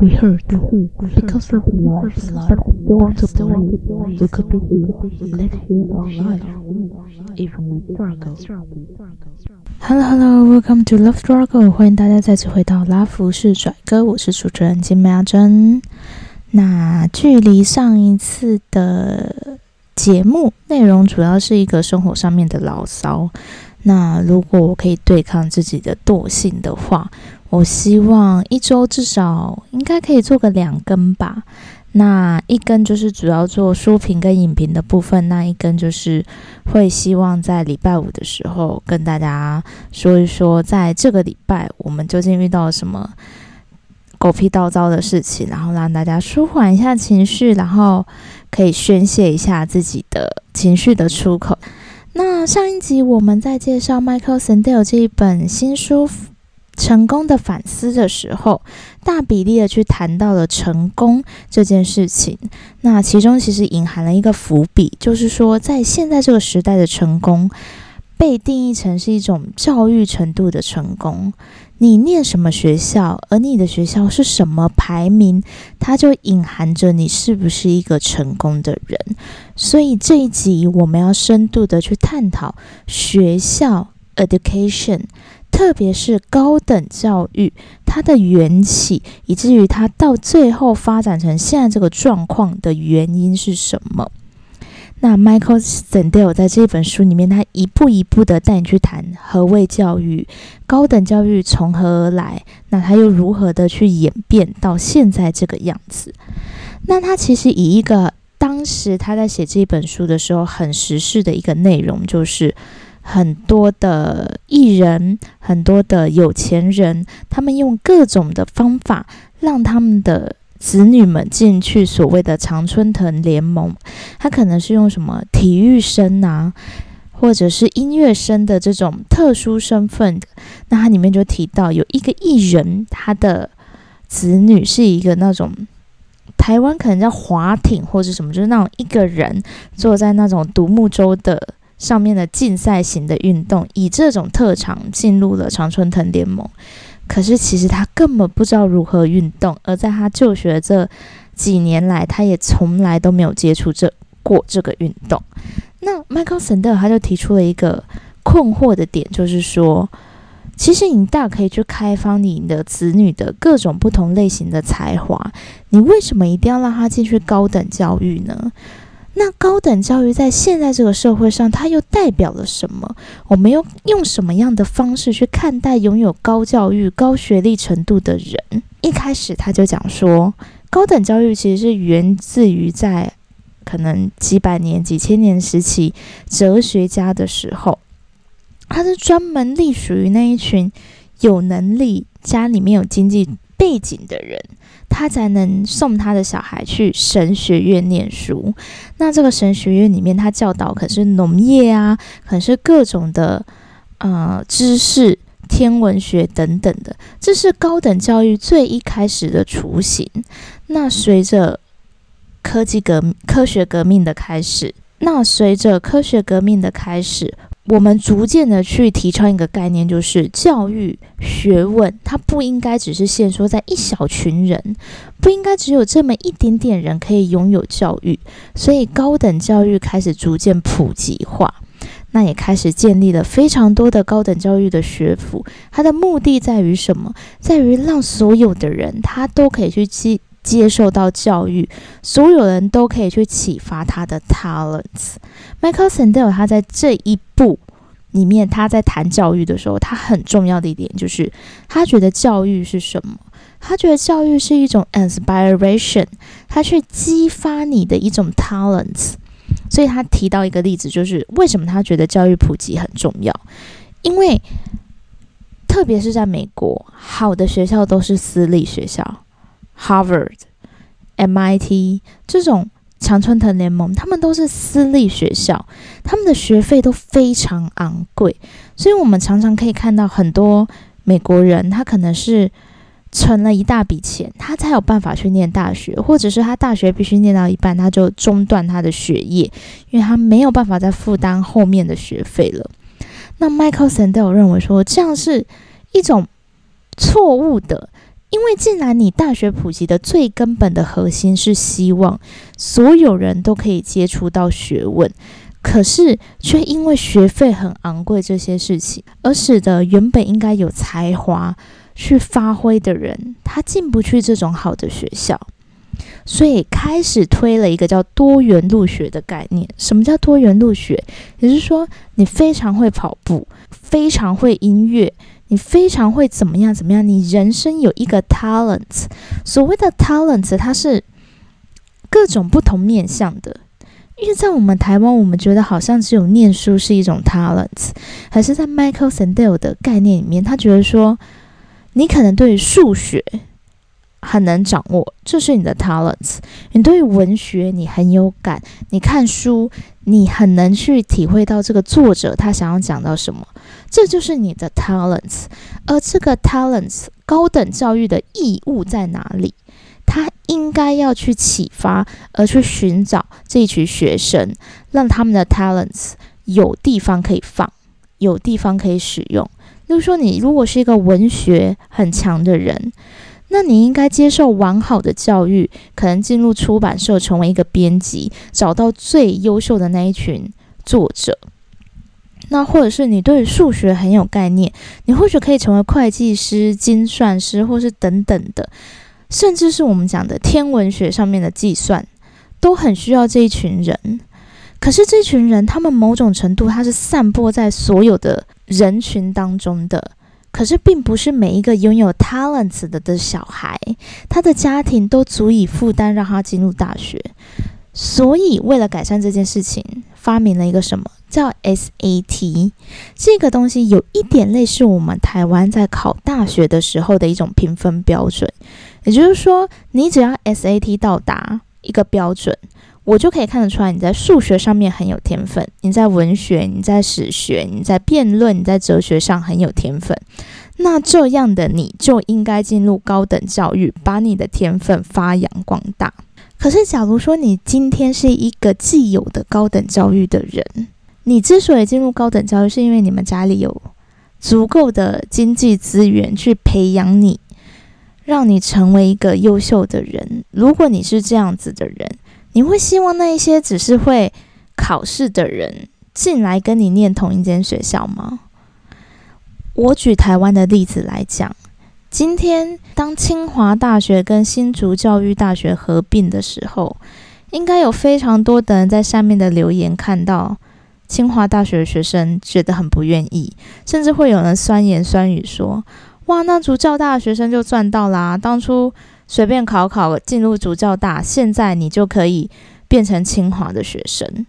We hurt because of love. They want to believe we could be here, live here our life, even in struggle. Hello, hello, welcome to Love Struggle. 欢迎大家再次回到拉福士拽哥，我是主持人金美阿珍。那距离上一次的节目内容，主要是一个生活上面的牢骚。那如果我可以对抗自己的惰性的话，我希望一周至少应该可以做个两根吧。那一根就是主要做书评跟影评的部分，那一根就是会希望在礼拜五的时候跟大家说一说，在这个礼拜我们究竟遇到了什么狗屁倒灶的事情，然后让大家舒缓一下情绪，然后可以宣泄一下自己的情绪的出口。那上一集我们在介绍 Michael Sandel 这一本新书。成功的反思的时候，大比例的去谈到了成功这件事情。那其中其实隐含了一个伏笔，就是说，在现在这个时代的成功，被定义成是一种教育程度的成功。你念什么学校，而你的学校是什么排名，它就隐含着你是不是一个成功的人。所以这一集我们要深度的去探讨学校 education。特别是高等教育，它的缘起，以至于它到最后发展成现在这个状况的原因是什么？那 Michael Sandel 在这本书里面，他一步一步的带你去谈何谓教育，高等教育从何而来，那他又如何的去演变到现在这个样子？那他其实以一个当时他在写这本书的时候很时事的一个内容，就是。很多的艺人，很多的有钱人，他们用各种的方法让他们的子女们进去所谓的常春藤联盟。他可能是用什么体育生啊，或者是音乐生的这种特殊身份。那它里面就提到有一个艺人，他的子女是一个那种台湾可能叫划艇或者什么，就是那种一个人坐在那种独木舟的。上面的竞赛型的运动，以这种特长进入了常春藤联盟。可是其实他根本不知道如何运动，而在他就学这几年来，他也从来都没有接触这过这个运动。那 Michael Sandel 他就提出了一个困惑的点，就是说，其实你大可以去开发你的子女的各种不同类型的才华，你为什么一定要让他进去高等教育呢？那高等教育在现在这个社会上，它又代表了什么？我们用用什么样的方式去看待拥有高教育、高学历程度的人？一开始他就讲说，高等教育其实是源自于在可能几百年、几千年时期哲学家的时候，他是专门隶属于那一群有能力、家里面有经济背景的人。他才能送他的小孩去神学院念书。那这个神学院里面，他教导可是农业啊，可是各种的呃知识、天文学等等的。这是高等教育最一开始的雏形。那随着科技革科学革命的开始，那随着科学革命的开始。我们逐渐的去提倡一个概念，就是教育学问，它不应该只是限缩在一小群人，不应该只有这么一点点人可以拥有教育。所以高等教育开始逐渐普及化，那也开始建立了非常多的高等教育的学府。它的目的在于什么？在于让所有的人他都可以去接接受到教育，所有人都可以去启发他的 talents。Michael Sandel 他在这一步里面，他在谈教育的时候，他很重要的一点就是，他觉得教育是什么？他觉得教育是一种 inspiration，他去激发你的一种 talents。所以他提到一个例子，就是为什么他觉得教育普及很重要？因为特别是在美国，好的学校都是私立学校，Harvard、MIT 这种。常春藤联盟，他们都是私立学校，他们的学费都非常昂贵，所以我们常常可以看到很多美国人，他可能是存了一大笔钱，他才有办法去念大学，或者是他大学必须念到一半，他就中断他的学业，因为他没有办法再负担后面的学费了。那 Michael Sandel 认为说，这样是一种错误的。因为既然你大学普及的最根本的核心是希望所有人都可以接触到学问，可是却因为学费很昂贵这些事情，而使得原本应该有才华去发挥的人，他进不去这种好的学校，所以开始推了一个叫多元入学的概念。什么叫多元入学？也就是说，你非常会跑步，非常会音乐。你非常会怎么样？怎么样？你人生有一个 talent，所谓的 talent，它是各种不同面向的。因为在我们台湾，我们觉得好像只有念书是一种 talent，还是在 Michael Sandel 的概念里面，他觉得说，你可能对数学很能掌握，这是你的 talent；你对文学你很有感，你看书你很能去体会到这个作者他想要讲到什么。这就是你的 talents，而这个 talents 高等教育的义务在哪里？他应该要去启发，而去寻找这一群学生，让他们的 talents 有地方可以放，有地方可以使用。例如说，你如果是一个文学很强的人，那你应该接受完好的教育，可能进入出版社成为一个编辑，找到最优秀的那一群作者。那或者是你对数学很有概念，你或许可以成为会计师、精算师，或是等等的，甚至是我们讲的天文学上面的计算，都很需要这一群人。可是这群人，他们某种程度他是散播在所有的人群当中的，可是并不是每一个拥有 talents 的的小孩，他的家庭都足以负担让他进入大学。所以为了改善这件事情，发明了一个什么？叫 SAT，这个东西有一点类似我们台湾在考大学的时候的一种评分标准。也就是说，你只要 SAT 到达一个标准，我就可以看得出来你在数学上面很有天分，你在文学、你在史学、你在辩论、你在哲学上很有天分。那这样的你就应该进入高等教育，把你的天分发扬光大。可是，假如说你今天是一个既有的高等教育的人，你之所以进入高等教育，是因为你们家里有足够的经济资源去培养你，让你成为一个优秀的人。如果你是这样子的人，你会希望那一些只是会考试的人进来跟你念同一间学校吗？我举台湾的例子来讲，今天当清华大学跟新竹教育大学合并的时候，应该有非常多的人在下面的留言看到。清华大学的学生觉得很不愿意，甚至会有人酸言酸语说：“哇，那竹教大的学生就赚到啦！当初随便考考进入主教大，现在你就可以变成清华的学生。”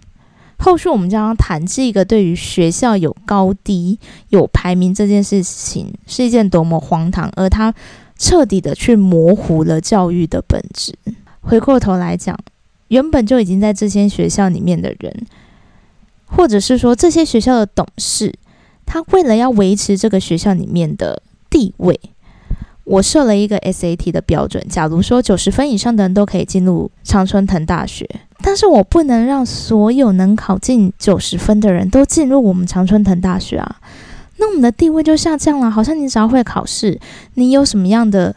后续我们将要谈这个对于学校有高低、有排名这件事情是一件多么荒唐，而他彻底的去模糊了教育的本质。回过头来讲，原本就已经在这间学校里面的人。或者是说，这些学校的董事，他为了要维持这个学校里面的地位，我设了一个 SAT 的标准。假如说九十分以上的人都可以进入常春藤大学，但是我不能让所有能考进九十分的人都进入我们常春藤大学啊，那我们的地位就下降了。好像你只要会考试，你有什么样的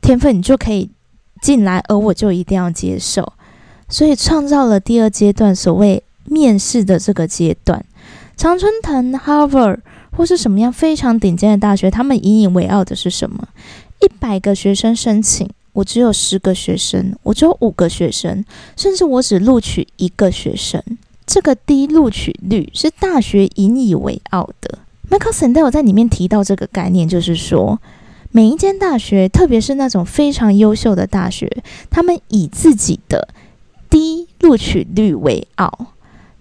天分，你就可以进来，而我就一定要接受。所以创造了第二阶段所谓。面试的这个阶段，常春藤、Harvard 或是什么样非常顶尖的大学，他们引以为傲的是什么？一百个学生申请，我只有十个学生，我只有五个学生，甚至我只录取一个学生。这个低录取率是大学引以为傲的。Michael Sandel 在里面提到这个概念，就是说，每一间大学，特别是那种非常优秀的大学，他们以自己的低录取率为傲。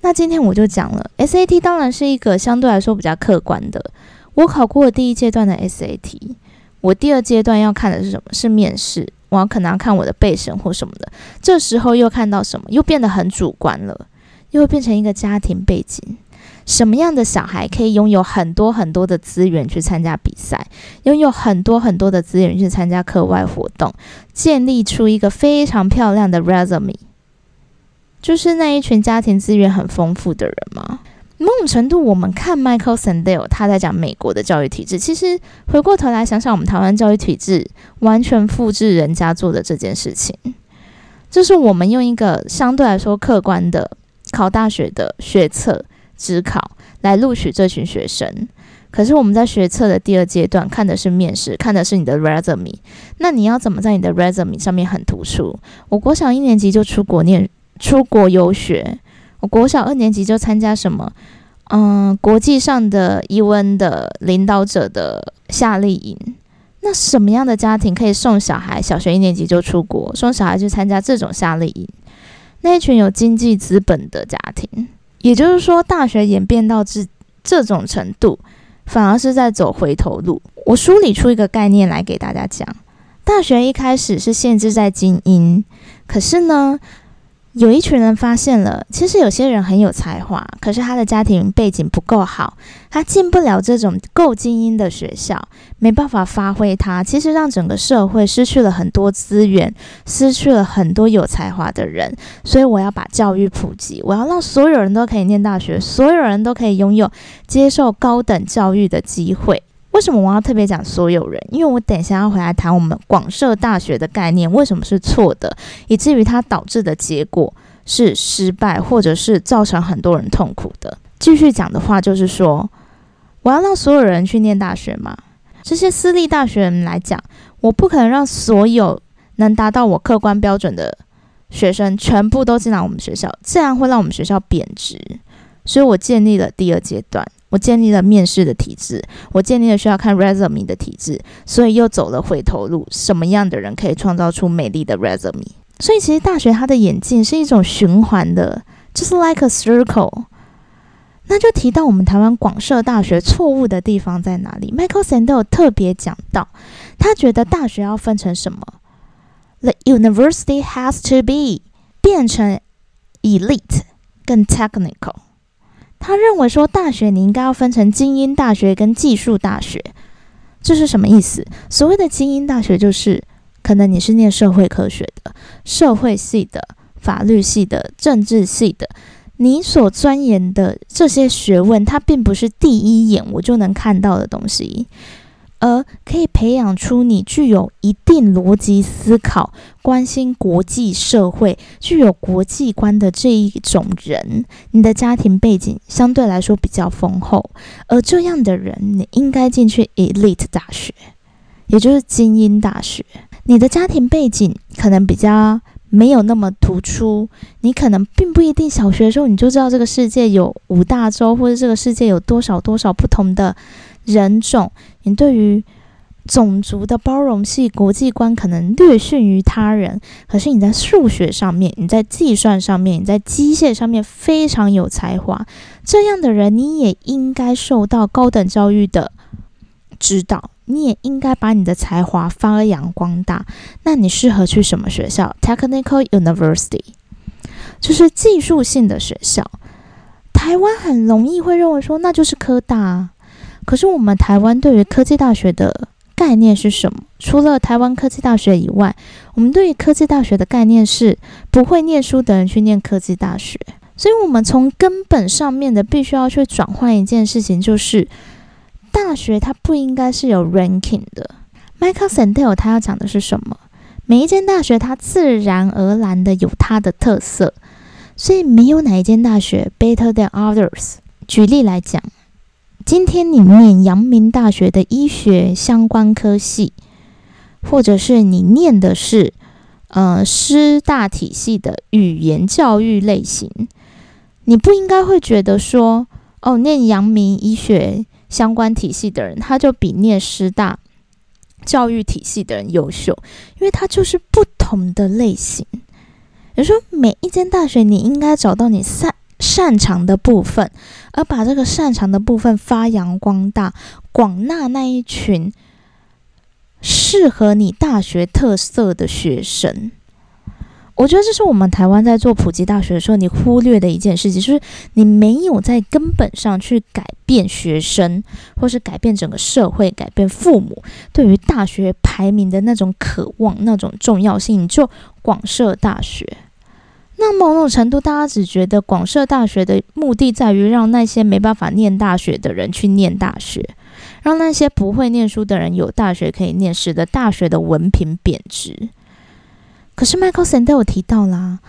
那今天我就讲了，SAT 当然是一个相对来说比较客观的。我考过第一阶段的 SAT，我第二阶段要看的是什么？是面试，我可能要看我的背审或什么的。这时候又看到什么？又变得很主观了，又会变成一个家庭背景。什么样的小孩可以拥有很多很多的资源去参加比赛，拥有很多很多的资源去参加课外活动，建立出一个非常漂亮的 resume。就是那一群家庭资源很丰富的人吗？某种程度，我们看 Michael Sandel 他在讲美国的教育体制，其实回过头来想想，我们台湾教育体制完全复制人家做的这件事情，就是我们用一个相对来说客观的考大学的学测、职考来录取这群学生。可是我们在学测的第二阶段看的是面试，看的是你的 resume。那你要怎么在你的 resume 上面很突出？我国小一年级就出国念，出国游学。我国小二年级就参加什么，嗯，国际上的伊温的领导者的夏令营。那什么样的家庭可以送小孩小学一年级就出国，送小孩去参加这种夏令营？那一群有经济资本的家庭。也就是说，大学演变到这这种程度。反而是在走回头路。我梳理出一个概念来给大家讲：大学一开始是限制在精英，可是呢？有一群人发现了，其实有些人很有才华，可是他的家庭背景不够好，他进不了这种够精英的学校，没办法发挥他。其实让整个社会失去了很多资源，失去了很多有才华的人。所以我要把教育普及，我要让所有人都可以念大学，所有人都可以拥有接受高等教育的机会。为什么我要特别讲所有人？因为我等一下要回来谈我们广设大学的概念为什么是错的，以至于它导致的结果是失败，或者是造成很多人痛苦的。继续讲的话就是说，我要让所有人去念大学嘛？这些私立大学人来讲，我不可能让所有能达到我客观标准的学生全部都进来我们学校，这样会让我们学校贬值。所以我建立了第二阶段。我建立了面试的体制，我建立了需要看 resume 的体制，所以又走了回头路。什么样的人可以创造出美丽的 resume？所以其实大学它的演进是一种循环的，就是 like a circle。那就提到我们台湾广设大学错误的地方在哪里？Michael Sandel 特别讲到，他觉得大学要分成什么？The university has to be 变成 elite 更 technical。他认为说，大学你应该要分成精英大学跟技术大学，这是什么意思？所谓的精英大学，就是可能你是念社会科学的、社会系的、法律系的、政治系的，你所钻研的这些学问，它并不是第一眼我就能看到的东西。而可以培养出你具有一定逻辑思考、关心国际社会、具有国际观的这一种人，你的家庭背景相对来说比较丰厚，而这样的人，你应该进去 elite 大学，也就是精英大学。你的家庭背景可能比较没有那么突出，你可能并不一定小学的时候你就知道这个世界有五大洲，或者这个世界有多少多少不同的。人种，你对于种族的包容性、国际观可能略逊于他人，可是你在数学上面、你在计算上面、你在机械上面非常有才华，这样的人你也应该受到高等教育的指导，你也应该把你的才华发扬光大。那你适合去什么学校？Technical University，就是技术性的学校。台湾很容易会认为说，那就是科大。可是我们台湾对于科技大学的概念是什么？除了台湾科技大学以外，我们对于科技大学的概念是不会念书的人去念科技大学。所以，我们从根本上面的必须要去转换一件事情，就是大学它不应该是有 ranking 的。Michael Sandel 他要讲的是什么？每一间大学它自然而然的有它的特色，所以没有哪一间大学 better than others。举例来讲。今天你念阳明大学的医学相关科系，或者是你念的是呃师大体系的语言教育类型，你不应该会觉得说，哦，念阳明医学相关体系的人，他就比念师大教育体系的人优秀，因为他就是不同的类型。你说，每一间大学，你应该找到你三。擅长的部分，而把这个擅长的部分发扬光大，广纳那一群适合你大学特色的学生。我觉得这是我们台湾在做普及大学的时候，你忽略的一件事情，就是你没有在根本上去改变学生，或是改变整个社会，改变父母对于大学排名的那种渴望、那种重要性，就广设大学。那某种程度，大家只觉得广设大学的目的在于让那些没办法念大学的人去念大学，让那些不会念书的人有大学可以念，使得大学的文凭贬值。可是 Michael Sandel 提到啦，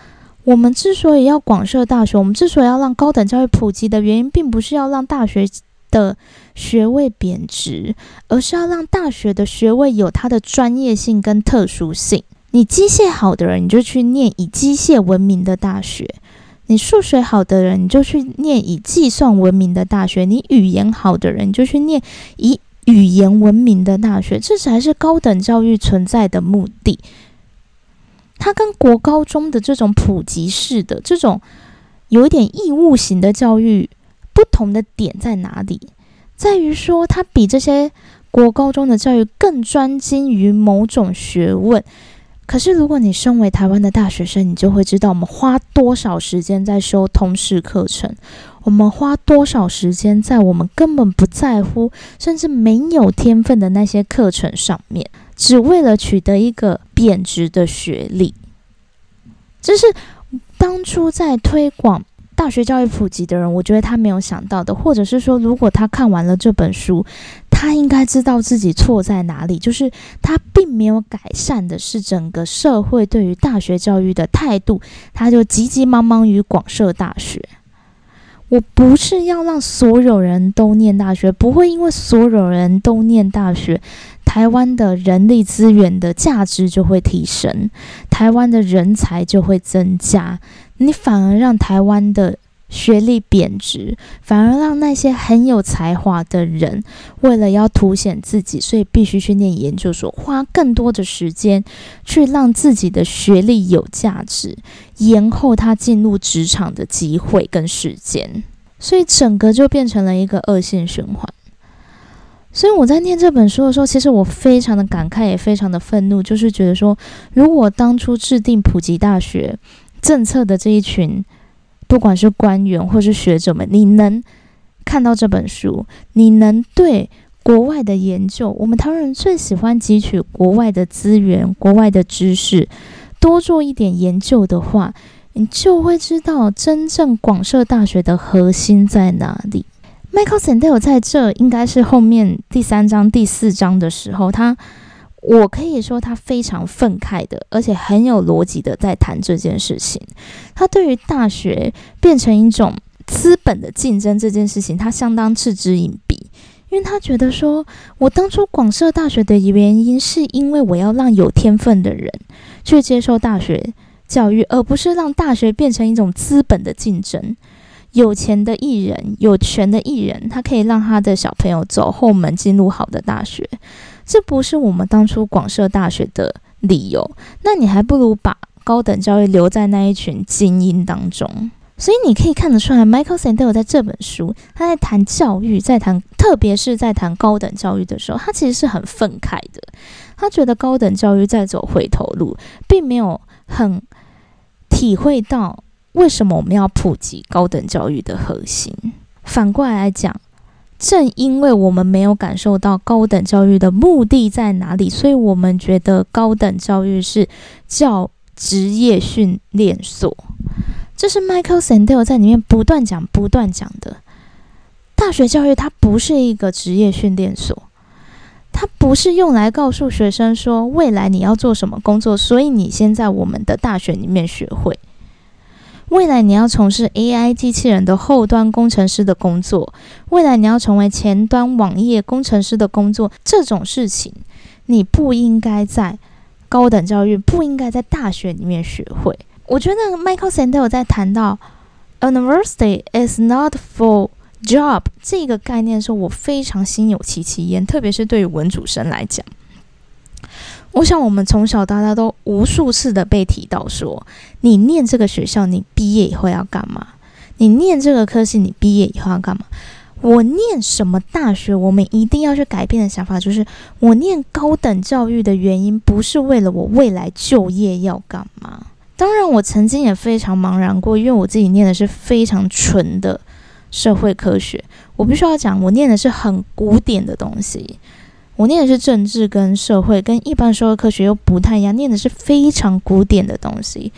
我们之所以要广设大学，我们之所以要让高等教育普及的原因，并不是要让大学的学位贬值，而是要让大学的学位有它的专业性跟特殊性。你机械好的人，你就去念以机械闻名的大学；你数学好的人，你就去念以计算闻名的大学；你语言好的人，就去念以语言闻名的大学。这才是高等教育存在的目的。它跟国高中的这种普及式的、这种有一点义务型的教育不同的点在哪里？在于说，它比这些国高中的教育更专精于某种学问。可是，如果你身为台湾的大学生，你就会知道，我们花多少时间在修通识课程，我们花多少时间在我们根本不在乎，甚至没有天分的那些课程上面。只为了取得一个贬值的学历，这是当初在推广大学教育普及的人，我觉得他没有想到的，或者是说，如果他看完了这本书，他应该知道自己错在哪里，就是他并没有改善的是整个社会对于大学教育的态度，他就急急忙忙于广设大学。我不是要让所有人都念大学，不会因为所有人都念大学。台湾的人力资源的价值就会提升，台湾的人才就会增加，你反而让台湾的学历贬值，反而让那些很有才华的人，为了要凸显自己，所以必须去念研究所，花更多的时间去让自己的学历有价值，延后他进入职场的机会跟时间，所以整个就变成了一个恶性循环。所以我在念这本书的时候，其实我非常的感慨，也非常的愤怒，就是觉得说，如果当初制定普及大学政策的这一群，不管是官员或是学者们，你能看到这本书，你能对国外的研究，我们台湾人最喜欢汲取国外的资源、国外的知识，多做一点研究的话，你就会知道真正广设大学的核心在哪里。Michael Sandel 在这应该是后面第三章、第四章的时候，他我可以说他非常愤慨的，而且很有逻辑的在谈这件事情。他对于大学变成一种资本的竞争这件事情，他相当嗤之以鼻，因为他觉得说，我当初广设大学的原因，是因为我要让有天分的人去接受大学教育，而不是让大学变成一种资本的竞争。有钱的艺人，有权的艺人，他可以让他的小朋友走后门进入好的大学，这不是我们当初广设大学的理由。那你还不如把高等教育留在那一群精英当中。所以你可以看得出来，Michael Sandel 在这本书，他在谈教育，在谈，特别是在谈高等教育的时候，他其实是很愤慨的。他觉得高等教育在走回头路，并没有很体会到。为什么我们要普及高等教育的核心？反过来讲，正因为我们没有感受到高等教育的目的在哪里，所以我们觉得高等教育是教职业训练所。这是 Michael Sandel 在里面不断讲、不断讲的。大学教育它不是一个职业训练所，它不是用来告诉学生说未来你要做什么工作，所以你先在我们的大学里面学会。未来你要从事 AI 机器人的后端工程师的工作，未来你要成为前端网页工程师的工作，这种事情你不应该在高等教育，不应该在大学里面学会。我觉得 Michael Sandel 在谈到 University is not for job 这个概念的时候，我非常心有戚戚焉，特别是对于文主生来讲。我想，我们从小到大都无数次的被提到说，你念这个学校，你毕业以后要干嘛？你念这个科系，你毕业以后要干嘛？我念什么大学？我们一定要去改变的想法就是，我念高等教育的原因不是为了我未来就业要干嘛。当然，我曾经也非常茫然过，因为我自己念的是非常纯的社会科学，我必须要讲，我念的是很古典的东西。我念的是政治跟社会，跟一般社会科学又不太一样，念的是非常古典的东西。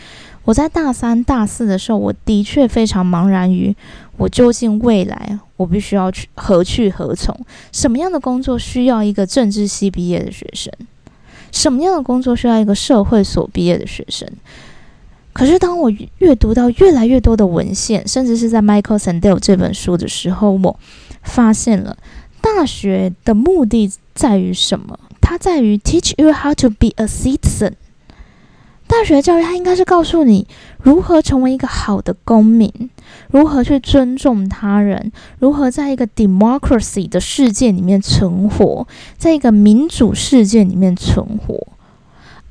我在大三、大四的时候，我的确非常茫然于我究竟未来我必须要去何去何从，什么样的工作需要一个政治系毕业的学生，什么样的工作需要一个社会所毕业的学生。可是当我阅读到越来越多的文献，甚至是在 Michael Sandel 这本书的时候，我发现了大学的目的在于什么？它在于 teach you how to be a citizen。大学教育，它应该是告诉你如何成为一个好的公民，如何去尊重他人，如何在一个 democracy 的世界里面存活，在一个民主世界里面存活，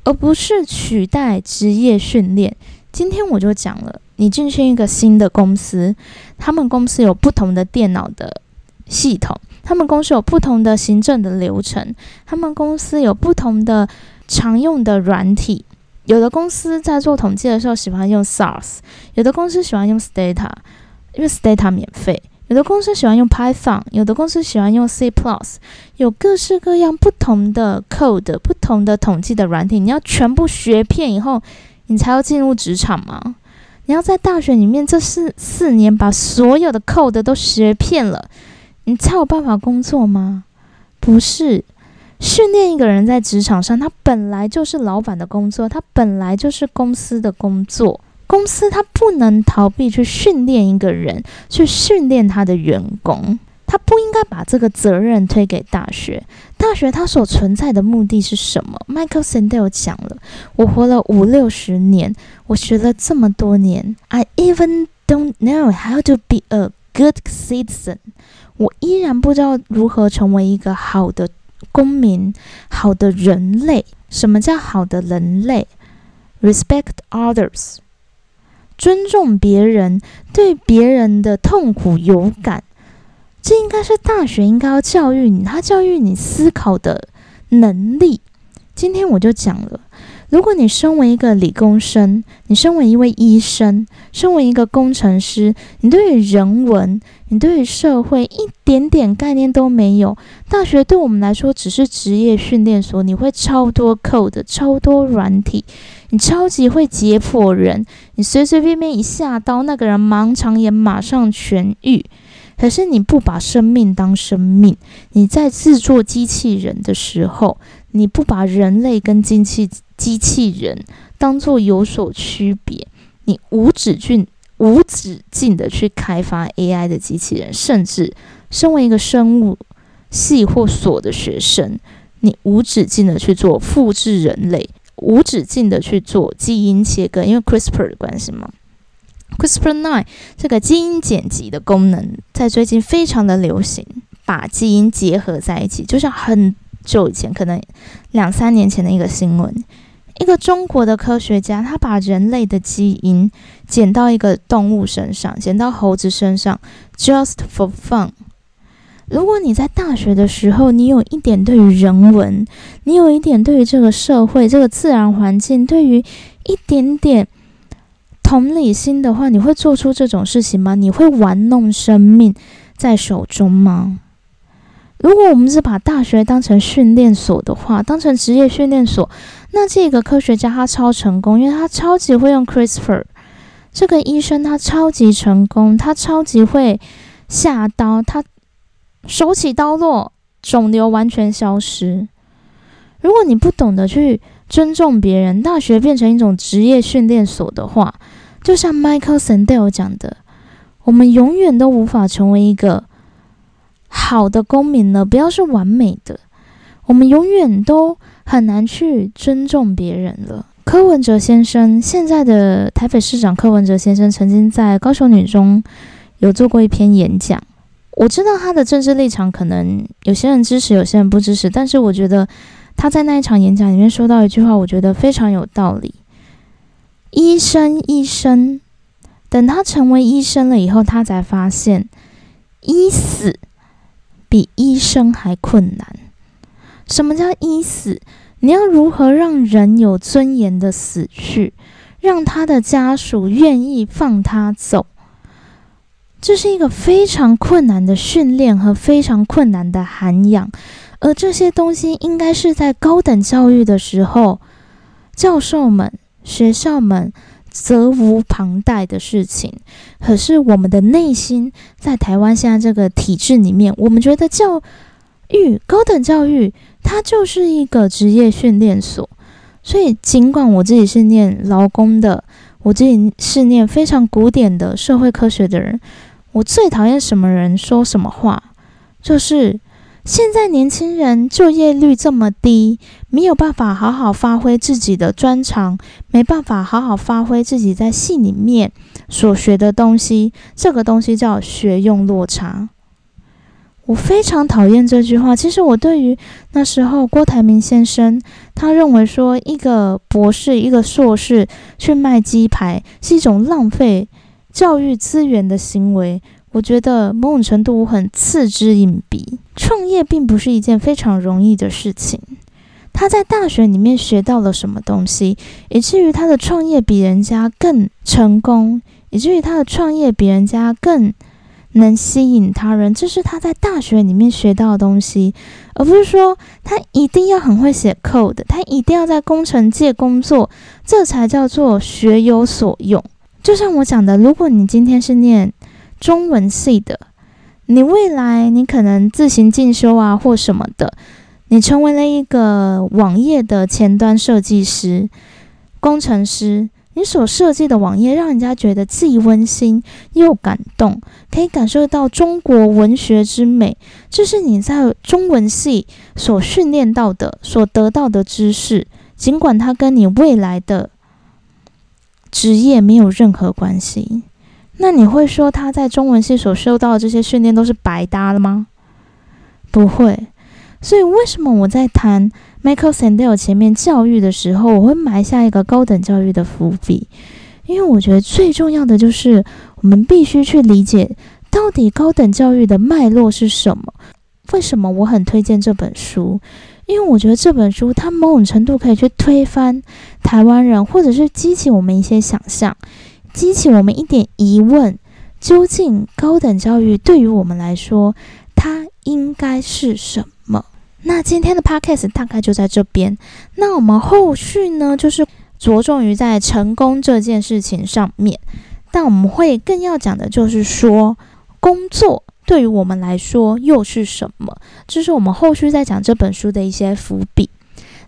而不是取代职业训练。今天我就讲了，你进去一个新的公司，他们公司有不同的电脑的系统，他们公司有不同的行政的流程，他们公司有不同的常用的软体。有的公司在做统计的时候喜欢用 SaaS，有的公司喜欢用 Stata，因为 Stata 免费；有的公司喜欢用 Python，有的公司喜欢用 C Plus，有各式各样不同的 code，不同的统计的软体。你要全部学遍以后，你才要进入职场吗？你要在大学里面这四四年把所有的 code 都学遍了，你才有办法工作吗？不是。训练一个人在职场上，他本来就是老板的工作，他本来就是公司的工作。公司他不能逃避去训练一个人，去训练他的员工。他不应该把这个责任推给大学。大学它所存在的目的是什么？Michael Sandel 讲了：我活了五六十年，我学了这么多年，I even don't know how to be a good citizen。我依然不知道如何成为一个好的。公民，好的人类。什么叫好的人类？Respect others，尊重别人，对别人的痛苦有感。这应该是大学应该要教育你，他教育你思考的能力。今天我就讲了。如果你身为一个理工生，你身为一位医生，身为一个工程师，你对于人文，你对于社会一点点概念都没有，大学对我们来说只是职业训练所。你会超多 code，超多软体，你超级会解剖人，你随随便便一下刀，那个人盲肠炎马上痊愈。可是你不把生命当生命，你在制作机器人的时候，你不把人类跟机器机器人当做有所区别，你无止境、无止境的去开发 AI 的机器人，甚至身为一个生物系或所的学生，你无止境的去做复制人类，无止境的去做基因切割，因为 CRISPR 的关系嘛，CRISPR-9 这个基因剪辑的功能在最近非常的流行，把基因结合在一起，就像很久以前，可能两三年前的一个新闻。一个中国的科学家，他把人类的基因剪到一个动物身上，剪到猴子身上，just for fun。如果你在大学的时候，你有一点对于人文，你有一点对于这个社会、这个自然环境，对于一点点同理心的话，你会做出这种事情吗？你会玩弄生命在手中吗？如果我们是把大学当成训练所的话，当成职业训练所，那这个科学家他超成功，因为他超级会用 CRISPR。这个医生他超级成功，他超级会下刀，他手起刀落，肿瘤完全消失。如果你不懂得去尊重别人，大学变成一种职业训练所的话，就像 Michael Sandel 讲的，我们永远都无法成为一个。好的公民呢，不要是完美的，我们永远都很难去尊重别人了。柯文哲先生，现在的台北市长柯文哲先生，曾经在高雄女中有做过一篇演讲。我知道他的政治立场，可能有些人支持，有些人不支持，但是我觉得他在那一场演讲里面说到一句话，我觉得非常有道理。医生，医生，等他成为医生了以后，他才发现医死。比医生还困难。什么叫医死？你要如何让人有尊严的死去，让他的家属愿意放他走？这是一个非常困难的训练和非常困难的涵养，而这些东西应该是在高等教育的时候，教授们、学校们责无旁贷的事情。可是我们的内心，在台湾现在这个体制里面，我们觉得教育、高等教育，它就是一个职业训练所。所以，尽管我自己是念劳工的，我自己是念非常古典的社会科学的人，我最讨厌什么人说什么话，就是现在年轻人就业率这么低，没有办法好好发挥自己的专长，没办法好好发挥自己在戏里面所学的东西，这个东西叫学用落差。我非常讨厌这句话。其实我对于那时候郭台铭先生，他认为说一个博士、一个硕士去卖鸡排是一种浪费教育资源的行为，我觉得某种程度我很嗤之以鼻。创业并不是一件非常容易的事情。他在大学里面学到了什么东西，以至于他的创业比人家更成功，以至于他的创业比人家更。能吸引他人，这是他在大学里面学到的东西，而不是说他一定要很会写 code，他一定要在工程界工作，这才叫做学有所用。就像我讲的，如果你今天是念中文系的，你未来你可能自行进修啊或什么的，你成为了一个网页的前端设计师、工程师。你所设计的网页让人家觉得既温馨又感动，可以感受到中国文学之美。这是你在中文系所训练到的、所得到的知识，尽管它跟你未来的职业没有任何关系。那你会说他在中文系所受到的这些训练都是白搭了吗？不会。所以为什么我在谈？Michael Sandel 前面教育的时候，我会埋下一个高等教育的伏笔，因为我觉得最重要的就是我们必须去理解到底高等教育的脉络是什么。为什么我很推荐这本书？因为我觉得这本书它某种程度可以去推翻台湾人，或者是激起我们一些想象，激起我们一点疑问：究竟高等教育对于我们来说，它应该是什么？那今天的 podcast 大概就在这边。那我们后续呢，就是着重于在成功这件事情上面。但我们会更要讲的就是说，工作对于我们来说又是什么？这是我们后续在讲这本书的一些伏笔。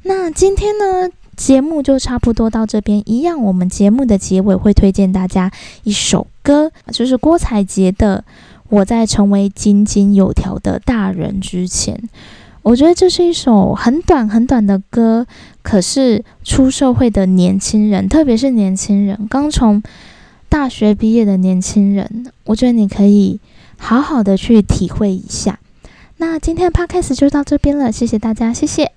那今天呢，节目就差不多到这边。一样，我们节目的结尾会推荐大家一首歌，就是郭采洁的《我在成为井井有条的大人之前》。我觉得这是一首很短很短的歌，可是出社会的年轻人，特别是年轻人刚从大学毕业的年轻人，我觉得你可以好好的去体会一下。那今天的 podcast 就到这边了，谢谢大家，谢谢。